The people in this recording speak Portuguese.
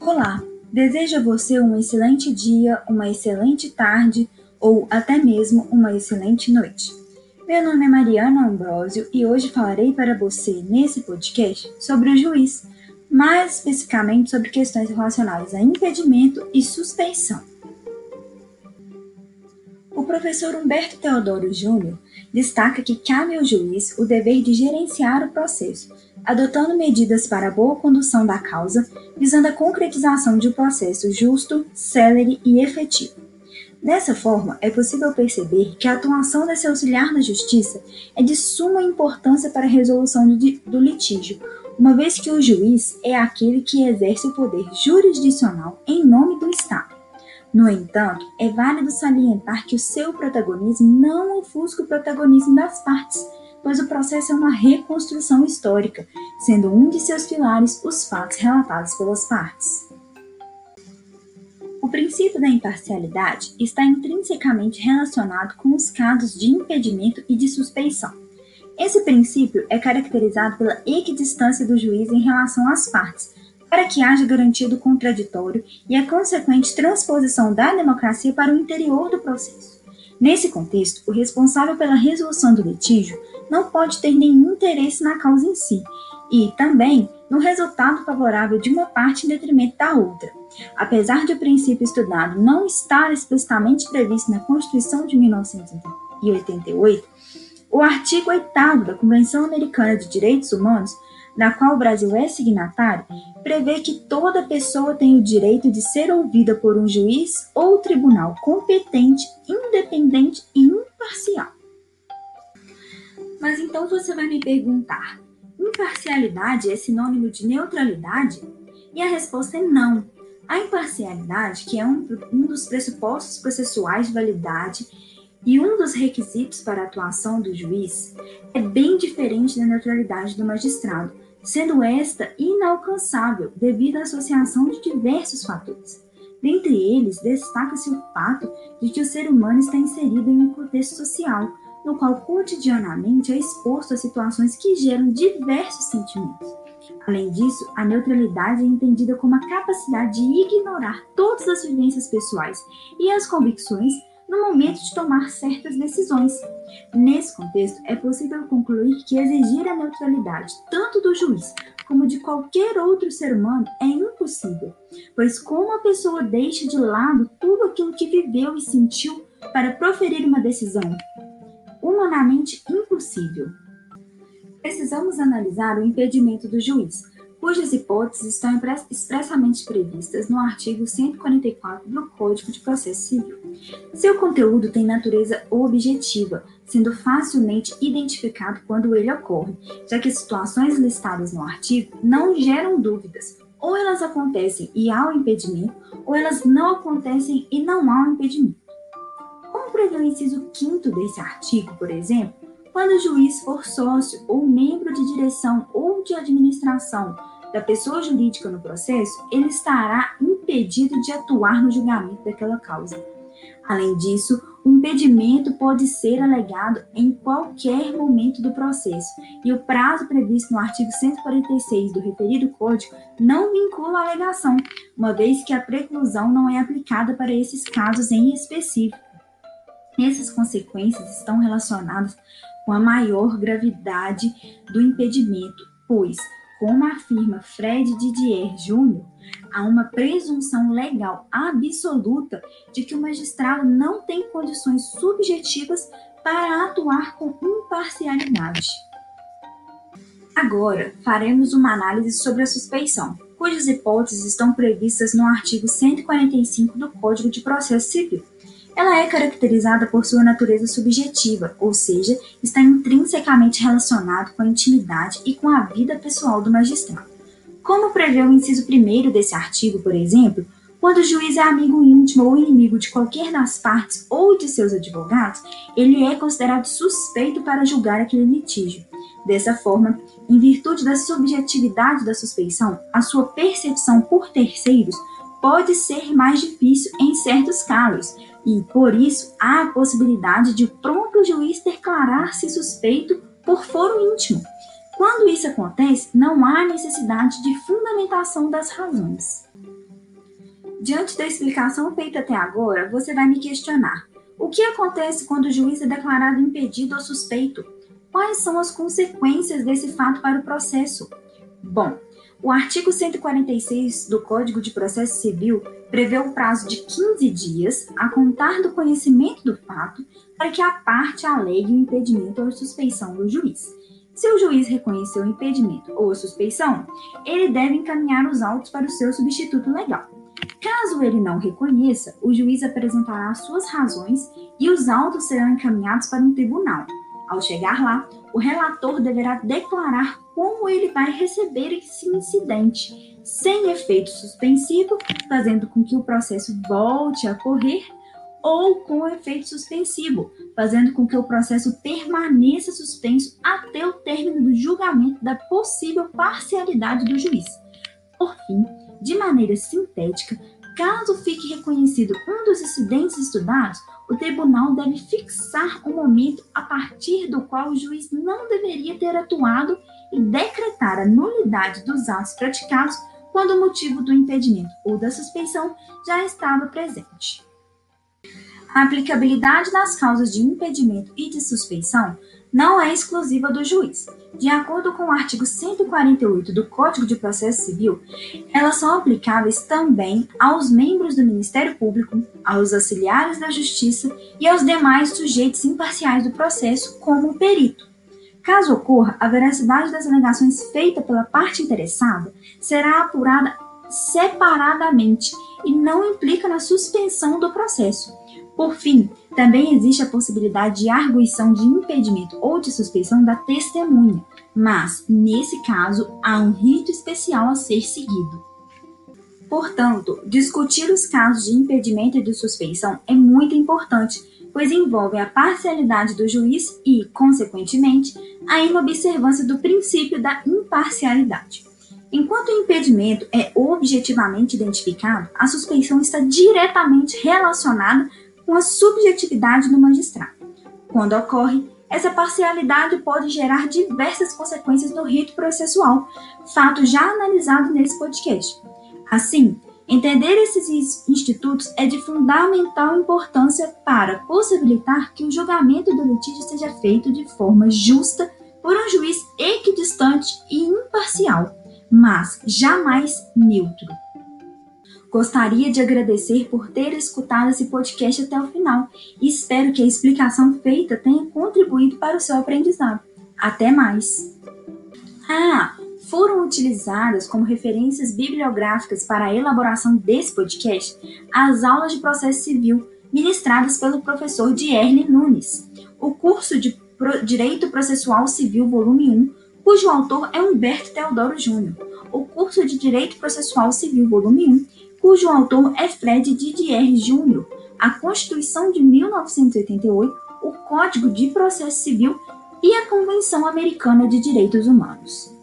Olá, desejo a você um excelente dia, uma excelente tarde ou até mesmo uma excelente noite. Meu nome é Mariana Ambrosio e hoje falarei para você nesse podcast sobre o juiz, mais especificamente sobre questões relacionadas a impedimento e suspeição. O professor Humberto Teodoro Júnior destaca que cabe ao juiz o dever de gerenciar o processo, adotando medidas para a boa condução da causa, visando a concretização de um processo justo, célere e efetivo. Dessa forma, é possível perceber que a atuação desse auxiliar na justiça é de suma importância para a resolução do, litígio, uma vez que o juiz é aquele que exerce o poder jurisdicional em nome do Estado. No entanto, é válido salientar que o seu protagonismo não ofusca o protagonismo das partes, pois o processo é uma reconstrução histórica, sendo um de seus pilares os fatos relatados pelas partes. O princípio da imparcialidade está intrinsecamente relacionado com os casos de impedimento e de suspeição. Esse princípio é caracterizado pela equidistância do juiz em relação às partes, para que haja garantia do contraditório e a consequente transposição da democracia para o interior do processo. Nesse contexto, o responsável pela resolução do litígio não pode ter nenhum interesse na causa em si e também no resultado favorável de uma parte em detrimento da outra. Apesar de o princípio estudado não estar explicitamente previsto na Constituição de 1988, o artigo 8 da Convenção Americana de Direitos Humanos na qual o Brasil é signatário, prevê que toda pessoa tem o direito de ser ouvida por um juiz ou tribunal competente, independente e imparcial. Mas então você vai me perguntar: imparcialidade é sinônimo de neutralidade? E a resposta é não. A imparcialidade, que é um, um dos pressupostos processuais de validade e um dos requisitos para a atuação do juiz, é bem diferente da neutralidade do magistrado, sendo esta inalcançável devido à associação de diversos fatores. Dentre eles, destaca-se o fato de que o ser humano está inserido em um contexto social, no qual cotidianamente é exposto a situações que geram diversos sentimentos. Além disso, a neutralidade é entendida como a capacidade de ignorar todas as vivências pessoais e as convicções no momento de tomar certas decisões. Nesse contexto, é possível concluir que exigir a neutralidade tanto do juiz como de qualquer outro ser humano é impossível, pois como a pessoa deixa de lado tudo aquilo que viveu e sentiu para proferir uma decisão? Humanamente impossível. Precisamos analisar o impedimento do juiz, cujas hipóteses estão expressamente previstas no artigo 144 do Código de Processo Civil. Seu conteúdo tem natureza objetiva, sendo facilmente identificado quando ele ocorre, já que as situações listadas no artigo não geram dúvidas. Ou elas acontecem e há o um impedimento, ou elas não acontecem e não há o um impedimento. Como prevê o inciso 5 desse artigo, por exemplo, quando o juiz for sócio ou membro de direção ou de administração da pessoa jurídica no processo, ele estará impedido de atuar no julgamento daquela causa. Além disso, o impedimento pode ser alegado em qualquer momento do processo, e o prazo previsto no artigo 146 do referido Código não vincula a alegação, uma vez que a preclusão não é aplicada para esses casos em específico. Essas consequências estão relacionadas com a maior gravidade do impedimento, pois como afirma Fred Didier Jr., há uma presunção legal absoluta de que o magistrado não tem condições subjetivas para atuar com imparcialidade. Agora, faremos uma análise sobre a suspeição, cujas hipóteses estão previstas no artigo 145 do Código de Processo Civil. Ela é caracterizada por sua natureza subjetiva, ou seja, está intrinsecamente relacionado com a intimidade e com a vida pessoal do magistrado. Como prevê o inciso 1 desse artigo, por exemplo, quando o juiz é amigo íntimo ou inimigo de qualquer das partes ou de seus advogados, ele é considerado suspeito para julgar aquele litígio. Dessa forma, em virtude da subjetividade da suspeição, a sua percepção por terceiros pode ser mais difícil em certos casos, e, por isso, há a possibilidade de o próprio juiz declarar-se suspeito por foro íntimo. Quando isso acontece, não há necessidade de fundamentação das razões. Diante da explicação feita até agora, você vai me questionar: o que acontece quando o juiz é declarado impedido ou suspeito? Quais são as consequências desse fato para o processo? Bom, o artigo 146 do Código de Processo Civil prevê o prazo de 15 dias a contar do conhecimento do fato para que a parte alegue o impedimento ou suspeição do juiz. Se o juiz reconheceu o impedimento ou a suspeição, ele deve encaminhar os autos para o seu substituto legal. Caso ele não reconheça, o juiz apresentará suas razões e os autos serão encaminhados para um tribunal. Ao chegar lá, o relator deverá declarar como ele vai receber esse incidente, sem efeito suspensivo, fazendo com que o processo volte a correr, ou com efeito suspensivo, fazendo com que o processo permaneça suspenso até o término do julgamento da possível parcialidade do juiz. Por fim, de maneira sintética, caso fique reconhecido um dos incidentes estudados, o tribunal deve fixar o um momento a partir do qual o juiz não deveria ter atuado e decretar a nulidade dos atos praticados quando o motivo do impedimento ou da suspeição já estava presente. A aplicabilidade das causas de impedimento e de suspeição não é exclusiva do juiz. De acordo com o artigo 148 do Código de Processo Civil, elas são aplicáveis também aos membros do Ministério Público, aos auxiliares da Justiça e aos demais sujeitos imparciais do processo, como o perito. Caso ocorra, a veracidade das alegações feitas pela parte interessada será apurada separadamente e não implica na suspensão do processo. Por fim, também existe a possibilidade de arguição de impedimento ou de suspeição da testemunha, mas, nesse caso, há um rito especial a ser seguido. Portanto, discutir os casos de impedimento e de suspeição é muito importante, pois envolve a parcialidade do juiz e, consequentemente, a inobservância do princípio da imparcialidade. Enquanto o impedimento é objetivamente identificado, a suspeição está diretamente relacionada com a subjetividade do magistrado. Quando ocorre, essa parcialidade pode gerar diversas consequências no rito processual, fato já analisado nesse podcast. Assim, entender esses institutos é de fundamental importância para possibilitar que o julgamento do litígio seja feito de forma justa por um juiz equidistante e imparcial, mas jamais neutro. Gostaria de agradecer por ter escutado esse podcast até o final e espero que a explicação feita tenha contribuído para o seu aprendizado. Até mais! Ah, foram utilizadas como referências bibliográficas para a elaboração desse podcast as aulas de processo civil ministradas pelo professor Dierle Nunes, o curso de Direito Processual Civil, volume 1, cujo autor é Humberto Teodoro Júnior, o curso de Direito Processual Civil, volume 1, cujo autor é Fred Didier Jr., a Constituição de 1988, o Código de Processo Civil e a Convenção Americana de Direitos Humanos.